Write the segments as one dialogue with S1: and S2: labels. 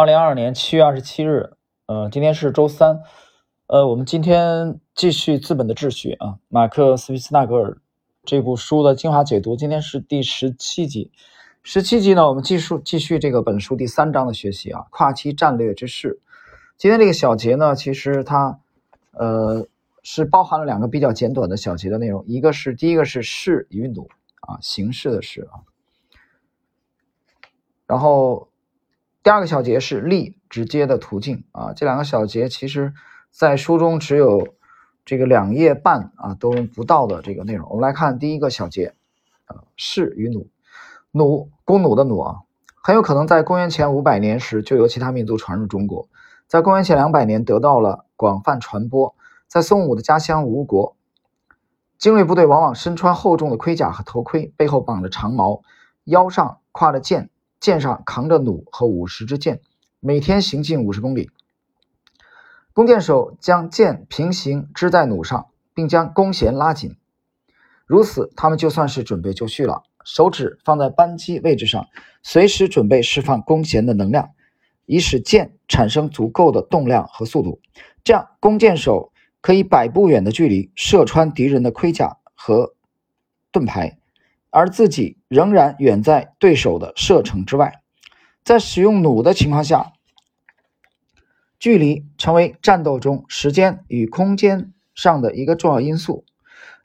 S1: 二零二二年七月二十七日，呃，今天是周三，呃，我们今天继续《资本的秩序》啊，马克·斯皮斯纳格尔这部书的精华解读。今天是第十七集，十七集呢，我们继续继续这个本书第三章的学习啊，跨期战略之势。今天这个小节呢，其实它呃是包含了两个比较简短的小节的内容，一个是第一个是势与努啊，形式的势啊，然后。第二个小节是力直接的途径啊，这两个小节其实，在书中只有这个两页半啊都不到的这个内容。我们来看第一个小节，啊，士与弩，弩弓弩的弩啊，很有可能在公元前五百年时就由其他民族传入中国，在公元前两百年得到了广泛传播。在宋武的家乡吴国，精锐部队往往身穿厚重的盔甲和头盔，背后绑着长矛，腰上挎着剑。剑上扛着弩和五十支箭，每天行进五十公里。弓箭手将箭平行支在弩上，并将弓弦拉紧，如此，他们就算是准备就绪了。手指放在扳机位置上，随时准备释放弓弦的能量，以使箭产生足够的动量和速度。这样，弓箭手可以百步远的距离射穿敌人的盔甲和盾牌。而自己仍然远在对手的射程之外，在使用弩的情况下，距离成为战斗中时间与空间上的一个重要因素。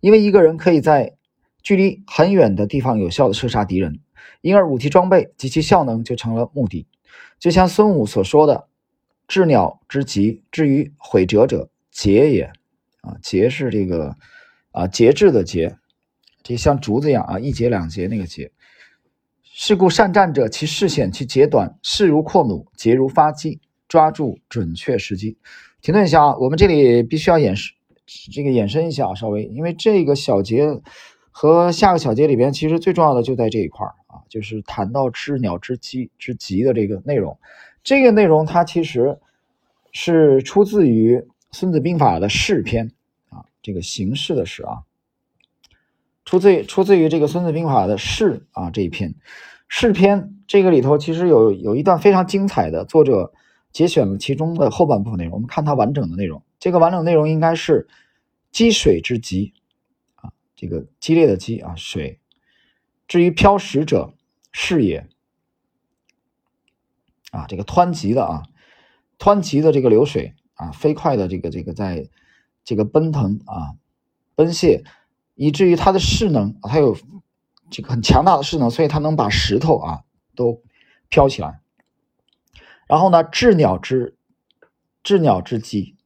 S1: 因为一个人可以在距离很远的地方有效的射杀敌人，因而武器装备及其效能就成了目的。就像孙武所说的：“治鸟之疾，至于毁折者，节也。”啊，节是这个啊节制的节。这像竹子一样啊，一节两节那个节。是故善战者，其势险，其节短。势如扩弩，节如发机，抓住准确时机。停顿一下啊，我们这里必须要演示这个延伸一下啊，稍微，因为这个小节和下个小节里边，其实最重要的就在这一块儿啊，就是谈到知鸟之机之急的这个内容。这个内容它其实是出自于《孙子兵法》的势篇啊，这个形势的势啊。出自出自于这个《孙子兵法》的势啊这一篇，势篇这个里头其实有有一段非常精彩的，作者节选了其中的后半部分内容。我们看它完整的内容，这个完整内容应该是积水之急啊，这个激烈的激啊水。至于漂石者，势也啊，这个湍急的啊，湍急的这个流水啊，飞快的这个这个在这个奔腾啊，奔泻。以至于它的势能，它有这个很强大的势能，所以它能把石头啊都飘起来。然后呢，治鸟之治鸟之机，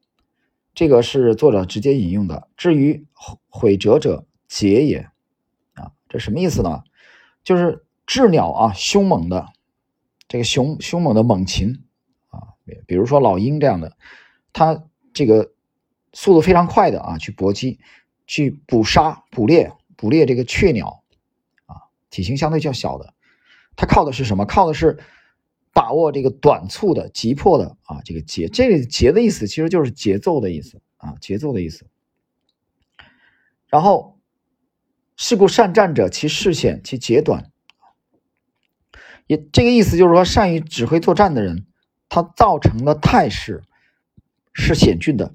S1: 这个是作者直接引用的。至于毁折者，节也啊，这什么意思呢？就是治鸟啊，凶猛的这个凶凶猛的猛禽啊，比如说老鹰这样的，它这个速度非常快的啊，去搏击。去捕杀、捕猎、捕猎这个雀鸟，啊，体型相对较小的，它靠的是什么？靠的是把握这个短促的、急迫的啊，这个节。这个节的意思其实就是节奏的意思啊，节奏的意思。然后，是故善战者，其势险，其节短。也这个意思就是说，善于指挥作战的人，他造成的态势是险峻的。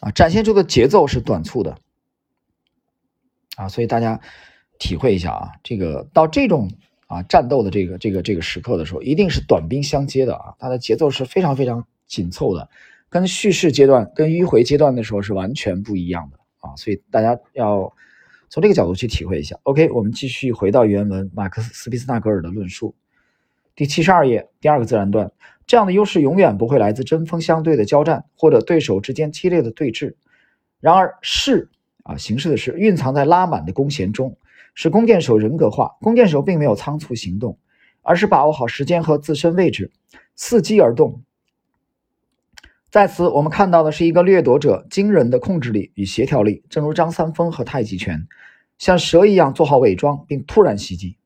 S1: 啊，展现出的节奏是短促的，啊，所以大家体会一下啊，这个到这种啊战斗的这个这个这个时刻的时候，一定是短兵相接的啊，它的节奏是非常非常紧凑的，跟叙事阶段、跟迂回阶段的时候是完全不一样的啊，所以大家要从这个角度去体会一下。OK，我们继续回到原文，马克思·斯皮斯纳格尔的论述，第七十二页第二个自然段。这样的优势永远不会来自针锋相对的交战或者对手之间激烈的对峙。然而势啊，形势的势蕴藏在拉满的弓弦中，使弓箭手人格化。弓箭手并没有仓促行动，而是把握好时间和自身位置，伺机而动。在此，我们看到的是一个掠夺者惊人的控制力与协调力，正如张三丰和太极拳，像蛇一样做好伪装并突然袭击。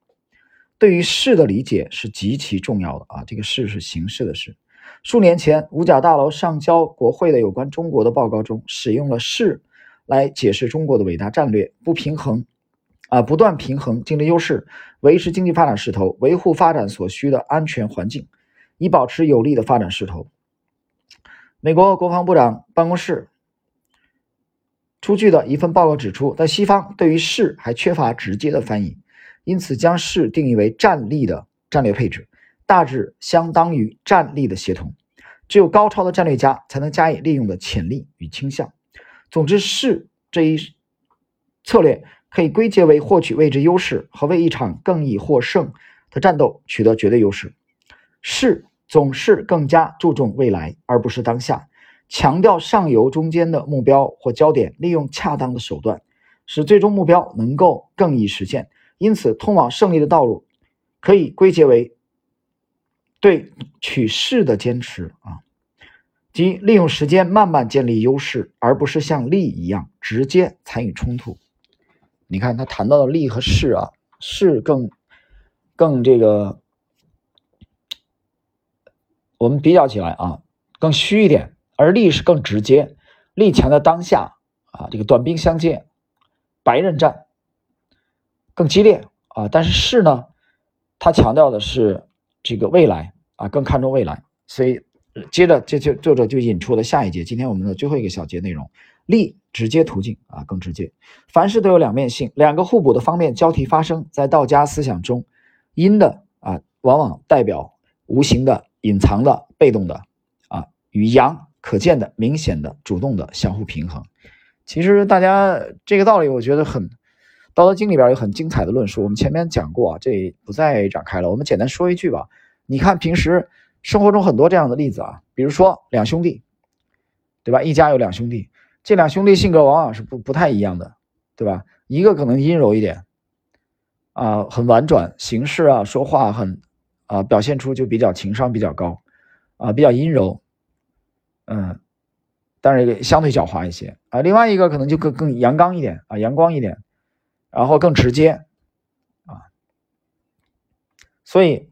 S1: 对于势的理解是极其重要的啊！这个势是形式的势。数年前，五角大楼上交国会的有关中国的报告中，使用了势来解释中国的伟大战略：不平衡啊，不断平衡竞争优势，维持经济发展势头，维护发展所需的安全环境，以保持有利的发展势头。美国国防部长办公室出具的一份报告指出，在西方对于势还缺乏直接的翻译，因此将势定义为战力的战略配置，大致相当于战力的协同。只有高超的战略家才能加以利用的潜力与倾向。总之，势这一策略可以归结为获取位置优势和为一场更易获胜的战斗取得绝对优势。势总是更加注重未来，而不是当下，强调上游中间的目标或焦点，利用恰当的手段，使最终目标能够更易实现。因此，通往胜利的道路可以归结为对取势的坚持啊，即利用时间慢慢建立优势，而不是像利一样直接参与冲突。你看他谈到的利和势啊，势更更这个。我们比较起来啊，更虚一点，而利是更直接，利强的当下啊，这个短兵相接，白刃战更激烈啊，但是势呢，它强调的是这个未来啊，更看重未来，所以接着就就作者就引出了下一节，今天我们的最后一个小节内容，利直接途径啊，更直接，凡事都有两面性，两个互补的方面交替发生在道家思想中，阴的啊，往往代表无形的。隐藏的、被动的，啊，与阳可见的、明显的、主动的相互平衡。其实大家这个道理，我觉得很，《道德经》里边有很精彩的论述，我们前面讲过，这不再展开了。我们简单说一句吧。你看平时生活中很多这样的例子啊，比如说两兄弟，对吧？一家有两兄弟，这两兄弟性格往往是不不太一样的，对吧？一个可能阴柔一点，啊，很婉转，行事啊，说话很。啊，表现出就比较情商比较高，啊，比较阴柔，嗯，但是相对狡猾一些啊。另外一个可能就更更阳刚一点啊，阳光一点，然后更直接啊。所以，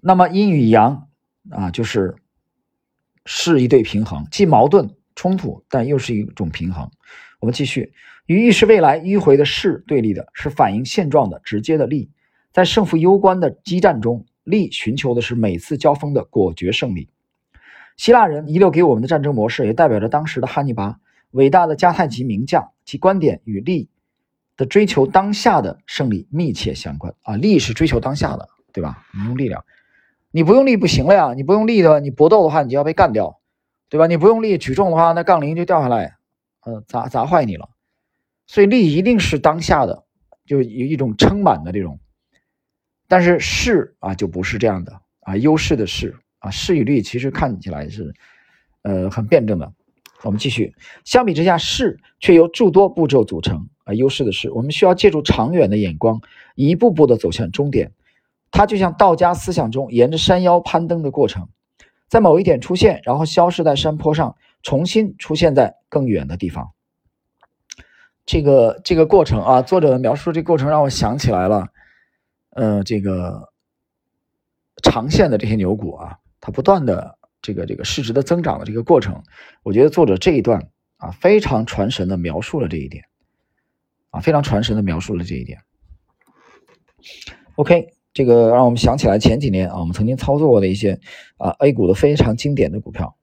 S1: 那么阴与阳啊，就是是一对平衡，既矛盾冲突，但又是一种平衡。我们继续，与预示未来迂回的势对立的是反映现状的直接的利。在胜负攸关的激战中，利寻求的是每次交锋的果决胜利。希腊人遗留给我们的战争模式，也代表着当时的汉尼拔，伟大的迦太基名将，其观点与利的追求当下的胜利密切相关啊！利是追求当下的，对吧？你用力量，你不用力不行了呀！你不用力的，你搏斗的话，你就要被干掉，对吧？你不用力举重的话，那杠铃就掉下来，呃，砸砸坏你了。所以力一定是当下的，就有一种撑满的这种。但是势啊，就不是这样的啊，优势的势啊，势与力其实看起来是，呃，很辩证的。我们继续，相比之下，势却由诸多步骤组成啊，优势的是，我们需要借助长远的眼光，一步步的走向终点。它就像道家思想中沿着山腰攀登的过程，在某一点出现，然后消失在山坡上，重新出现在更远的地方。这个这个过程啊，作者描述这个过程让我想起来了。呃，这个长线的这些牛股啊，它不断的这个这个市值的增长的这个过程，我觉得作者这一段啊非常传神的描述了这一点，啊非常传神的描述了这一点。OK，这个让我们想起来前几年啊，我们曾经操作过的一些啊 A 股的非常经典的股票。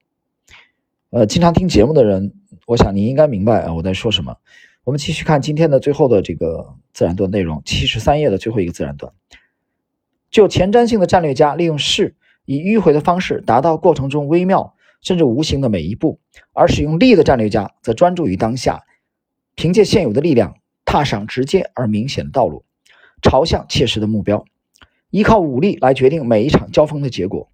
S1: 呃，经常听节目的人，我想你应该明白啊我在说什么。我们继续看今天的最后的这个自然段内容，七十三页的最后一个自然段。就前瞻性的战略家利用势以迂回的方式达到过程中微妙甚至无形的每一步，而使用力的战略家则专注于当下，凭借现有的力量踏上直接而明显的道路，朝向切实的目标，依靠武力来决定每一场交锋的结果。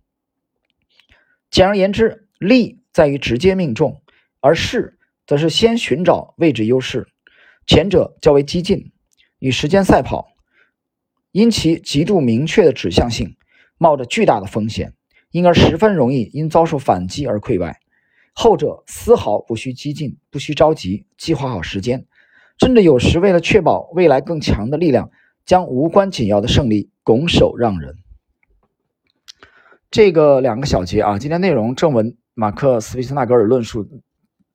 S1: 简而言之，力在于直接命中，而势则是先寻找位置优势。前者较为激进，与时间赛跑，因其极度明确的指向性，冒着巨大的风险，因而十分容易因遭受反击而溃败。后者丝毫不需激进，不需着急，计划好时间，甚至有时为了确保未来更强的力量，将无关紧要的胜利拱手让人。这个两个小节啊，今天内容正文马克斯·皮斯纳格尔论述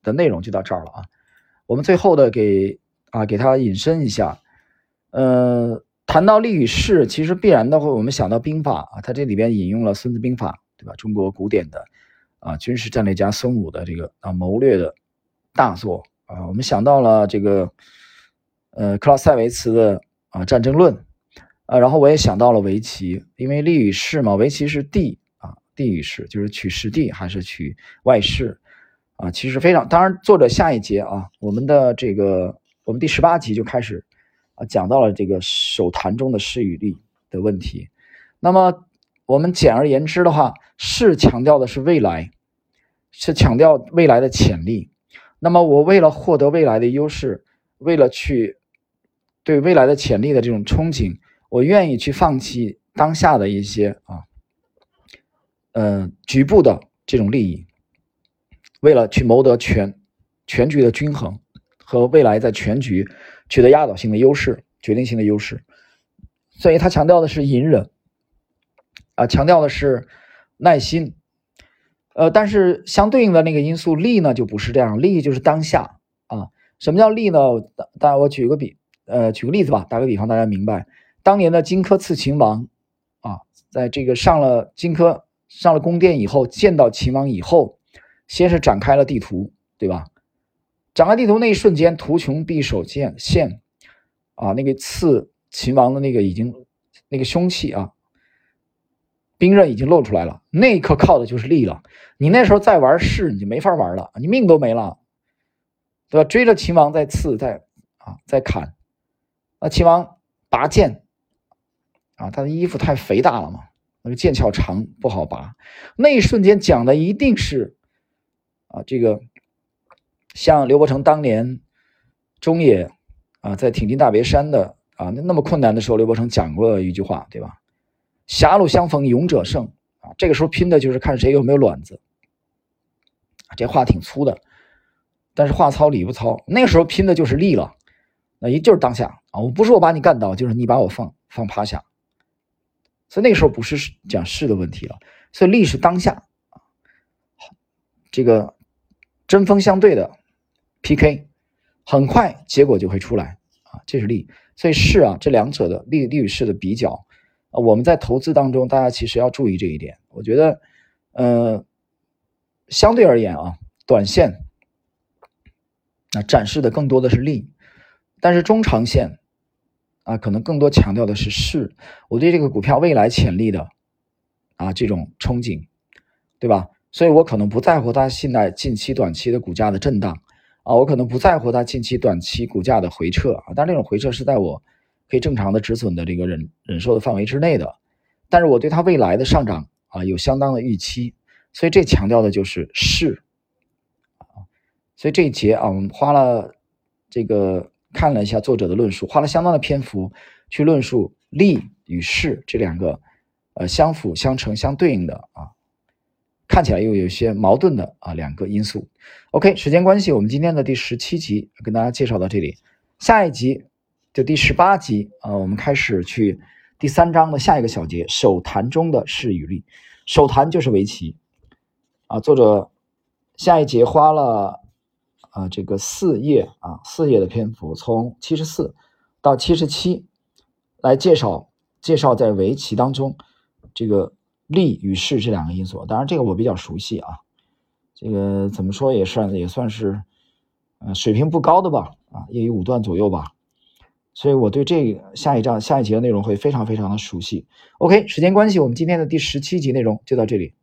S1: 的内容就到这儿了啊。我们最后的给。啊，给他引申一下，呃，谈到利与势，其实必然的会我们想到兵法啊，它这里边引用了《孙子兵法》，对吧？中国古典的啊军事战略家孙武的这个啊谋略的大作啊，我们想到了这个呃克劳塞维茨的啊《战争论》啊，然后我也想到了围棋，因为利与势嘛，围棋是地啊，地与势就是取实地还是取外势啊，其实非常。当然，作者下一节啊，我们的这个我们第十八集就开始。讲到了这个手谈中的势与力的问题。那么我们简而言之的话，势强调的是未来，是强调未来的潜力。那么我为了获得未来的优势，为了去对未来的潜力的这种憧憬，我愿意去放弃当下的一些啊，嗯，局部的这种利益，为了去谋得全全局的均衡和未来在全局。取得压倒性的优势、决定性的优势，所以他强调的是隐忍，啊，强调的是耐心，呃，但是相对应的那个因素利呢，就不是这样，利就是当下啊。什么叫利呢？大家我举个比，呃，举个例子吧，打个比方，大家明白。当年的荆轲刺秦王啊，在这个上了荆轲上了宫殿以后，见到秦王以后，先是展开了地图，对吧？展开地图那一瞬间，图穷匕首见现，啊，那个刺秦王的那个已经那个凶器啊，兵刃已经露出来了。那一刻靠的就是力了。你那时候再玩势，你就没法玩了，你命都没了，对吧？追着秦王在刺，在啊，在砍。那秦王拔剑，啊，他的衣服太肥大了嘛，那个剑鞘长不好拔。那一瞬间讲的一定是啊，这个。像刘伯承当年中野啊，在挺进大别山的啊，那那么困难的时候，刘伯承讲过一句话，对吧？狭路相逢勇者胜啊，这个时候拼的就是看谁有没有卵子。这话挺粗的，但是话糙理不糙。那个时候拼的就是力了，那一就是当下啊，我不是我把你干倒，就是你把我放放趴下。所以那个时候不是讲势的问题了，所以力是当下啊，这个针锋相对的。P.K. 很快结果就会出来啊，这是利，所以势啊，这两者的利利与势的比较啊，我们在投资当中，大家其实要注意这一点。我觉得，呃，相对而言啊，短线啊展示的更多的是利，但是中长线啊，可能更多强调的是势。我对这个股票未来潜力的啊这种憧憬，对吧？所以我可能不在乎它现在近期、短期的股价的震荡。啊，我可能不在乎它近期、短期股价的回撤啊，但这种回撤是在我可以正常的止损的这个忍忍受的范围之内的。但是我对它未来的上涨啊有相当的预期，所以这强调的就是势啊。所以这一节啊，我们花了这个看了一下作者的论述，花了相当的篇幅去论述利与势这两个呃相辅相成、相对应的啊。看起来又有些矛盾的啊两个因素。OK，时间关系，我们今天的第十七集跟大家介绍到这里，下一集就第十八集啊，我们开始去第三章的下一个小节，手谈中的势与力。手谈就是围棋啊，作者下一节花了啊这个四页啊四页的篇幅，从七十四到七十七来介绍介绍在围棋当中这个。利与势这两个因素，当然这个我比较熟悉啊，这个怎么说也算也算是，呃，水平不高的吧，啊，业余五段左右吧，所以我对这个下一章下一节的内容会非常非常的熟悉。OK，时间关系，我们今天的第十七集内容就到这里。